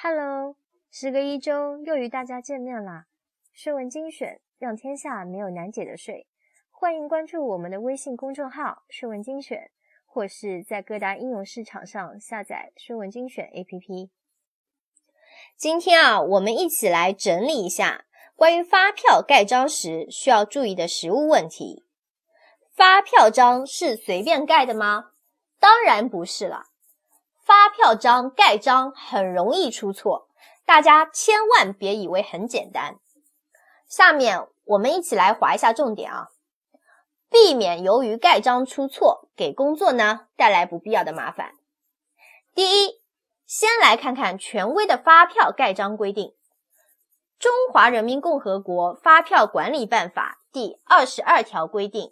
Hello，时隔一周又与大家见面啦！税文精选，让天下没有难解的税。欢迎关注我们的微信公众号“税文精选”，或是在各大应用市场上下载“税文精选 ”APP。今天啊，我们一起来整理一下关于发票盖章时需要注意的实务问题。发票章是随便盖的吗？当然不是了。票章盖章很容易出错，大家千万别以为很简单。下面我们一起来划一下重点啊，避免由于盖章出错给工作呢带来不必要的麻烦。第一，先来看看权威的发票盖章规定，《中华人民共和国发票管理办法》第二十二条规定。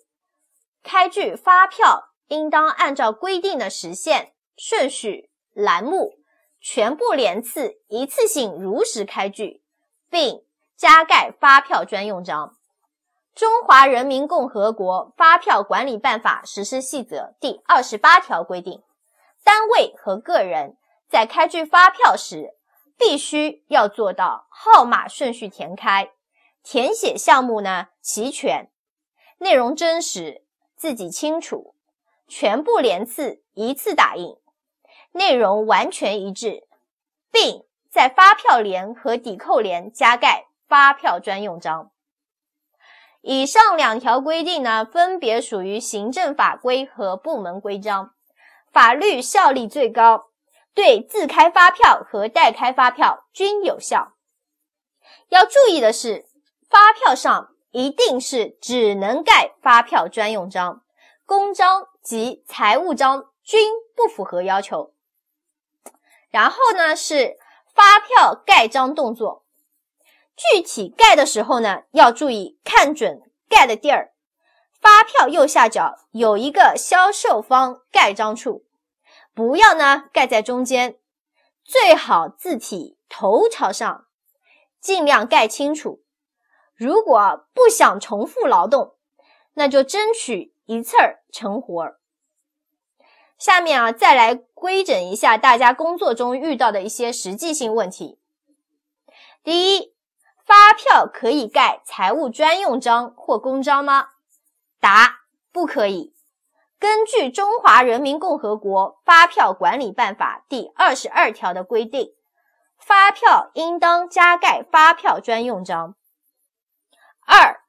开具发票应当按照规定的时限、顺序、栏目，全部连次一次性如实开具，并加盖发票专用章。《中华人民共和国发票管理办法实施细则》第二十八条规定，单位和个人在开具发票时，必须要做到号码顺序填开，填写项目呢齐全，内容真实。自己清楚，全部连次一次打印，内容完全一致，并在发票联和抵扣联加盖发票专用章。以上两条规定呢，分别属于行政法规和部门规章，法律效力最高，对自开发票和代开发票均有效。要注意的是，发票上。一定是只能盖发票专用章，公章及财务章均不符合要求。然后呢是发票盖章动作，具体盖的时候呢要注意看准盖的地儿，发票右下角有一个销售方盖章处，不要呢盖在中间，最好字体头朝上，尽量盖清楚。如果不想重复劳动，那就争取一次儿成活儿。下面啊，再来规整一下大家工作中遇到的一些实际性问题。第一，发票可以盖财务专用章或公章吗？答：不可以。根据《中华人民共和国发票管理办法》第二十二条的规定，发票应当加盖发票专用章。二，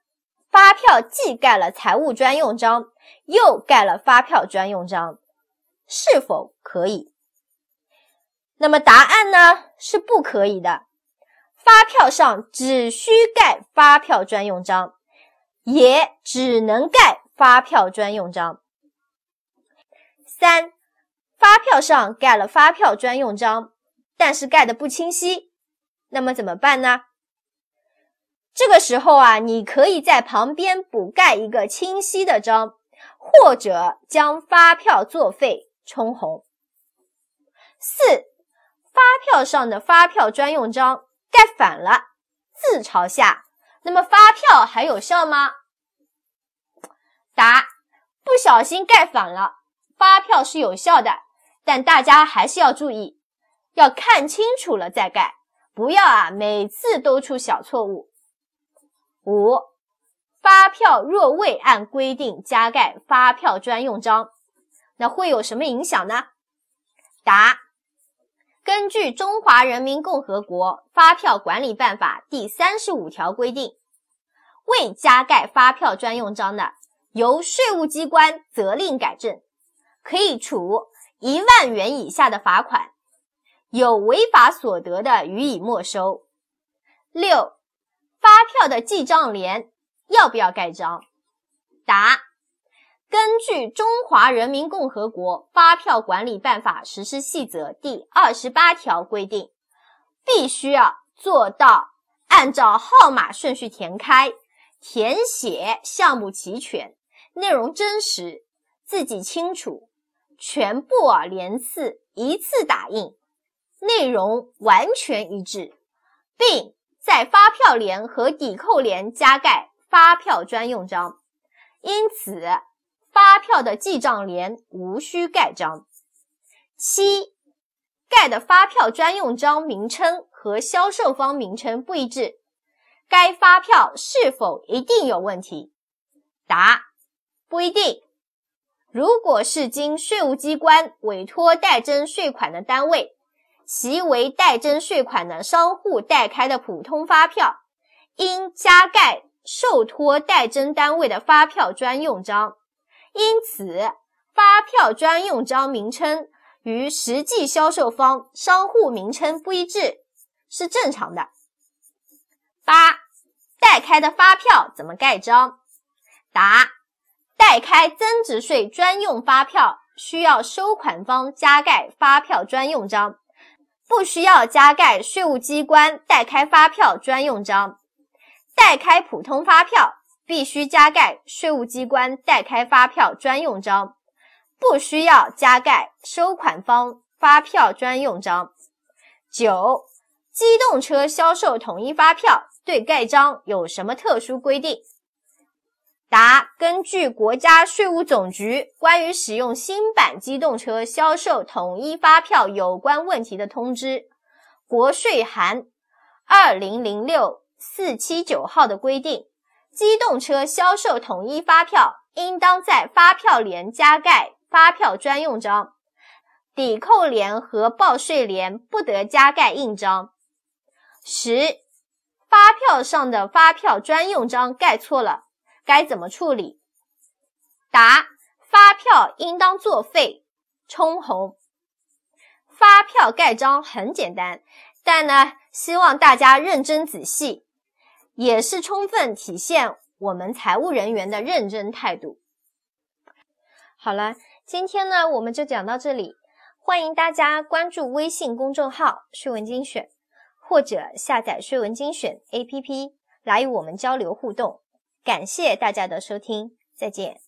发票既盖了财务专用章，又盖了发票专用章，是否可以？那么答案呢？是不可以的。发票上只需盖发票专用章，也只能盖发票专用章。三，发票上盖了发票专用章，但是盖的不清晰，那么怎么办呢？这个时候啊，你可以在旁边补盖一个清晰的章，或者将发票作废冲红。四，发票上的发票专用章盖反了，字朝下，那么发票还有效吗？答：不小心盖反了，发票是有效的，但大家还是要注意，要看清楚了再盖，不要啊每次都出小错误。五，发票若未按规定加盖发票专用章，那会有什么影响呢？答：根据《中华人民共和国发票管理办法》第三十五条规定，未加盖发票专用章的，由税务机关责令改正，可以处一万元以下的罚款，有违法所得的，予以没收。六。发票的记账联要不要盖章？答：根据《中华人民共和国发票管理办法实施细则》第二十八条规定，必须要做到按照号码顺序填开，填写项目齐全，内容真实，字迹清楚，全部啊连次一次打印，内容完全一致，并。在发票联和抵扣联加盖发票专用章，因此发票的记账联无需盖章。七，盖的发票专用章名称和销售方名称不一致，该发票是否一定有问题？答：不一定。如果是经税务机关委托代征税款的单位，其为代征税款的商户代开的普通发票，应加盖受托代征单位的发票专用章。因此，发票专用章名称与实际销售方商户名称不一致是正常的。八、代开的发票怎么盖章？答：代开增值税专用发票需要收款方加盖发票专用章。不需要加盖税务机关代开发票专用章，代开普通发票必须加盖税务机关代开发票专用章，不需要加盖收款方发票专用章。九、机动车销售统一发票对盖章有什么特殊规定？答：根据国家税务总局关于使用新版机动车销售统一发票有关问题的通知（国税函二零零六四七九号）的规定，机动车销售统一发票应当在发票联加盖发票专用章，抵扣联和报税联不得加盖印章。十、发票上的发票专用章盖错了。该怎么处理？答：发票应当作废，冲红。发票盖章很简单，但呢，希望大家认真仔细，也是充分体现我们财务人员的认真态度。好了，今天呢，我们就讲到这里。欢迎大家关注微信公众号“税文精选”，或者下载“税文精选 ”APP 来与我们交流互动。感谢大家的收听，再见。